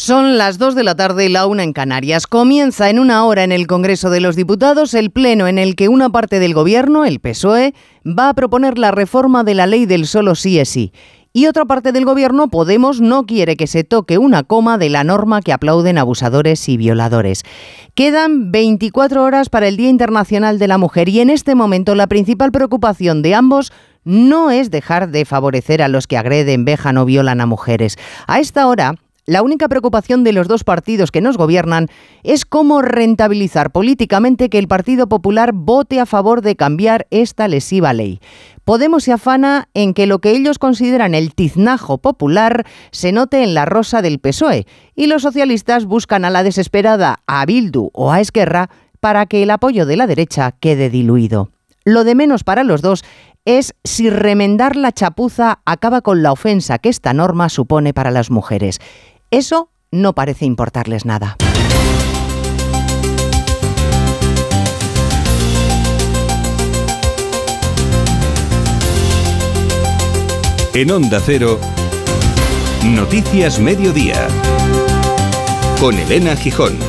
Son las 2 de la tarde y la una en Canarias. Comienza en una hora en el Congreso de los Diputados el pleno en el que una parte del Gobierno, el PSOE, va a proponer la reforma de la ley del solo sí es sí. Y otra parte del Gobierno, Podemos, no quiere que se toque una coma de la norma que aplauden abusadores y violadores. Quedan 24 horas para el Día Internacional de la Mujer y en este momento la principal preocupación de ambos no es dejar de favorecer a los que agreden, vejan o violan a mujeres. A esta hora, la única preocupación de los dos partidos que nos gobiernan es cómo rentabilizar políticamente que el Partido Popular vote a favor de cambiar esta lesiva ley. Podemos se afana en que lo que ellos consideran el tiznajo popular se note en la rosa del PSOE y los socialistas buscan a la desesperada a Bildu o a Esquerra para que el apoyo de la derecha quede diluido. Lo de menos para los dos es si remendar la chapuza acaba con la ofensa que esta norma supone para las mujeres. Eso no parece importarles nada. En Onda Cero, Noticias Mediodía, con Elena Gijón.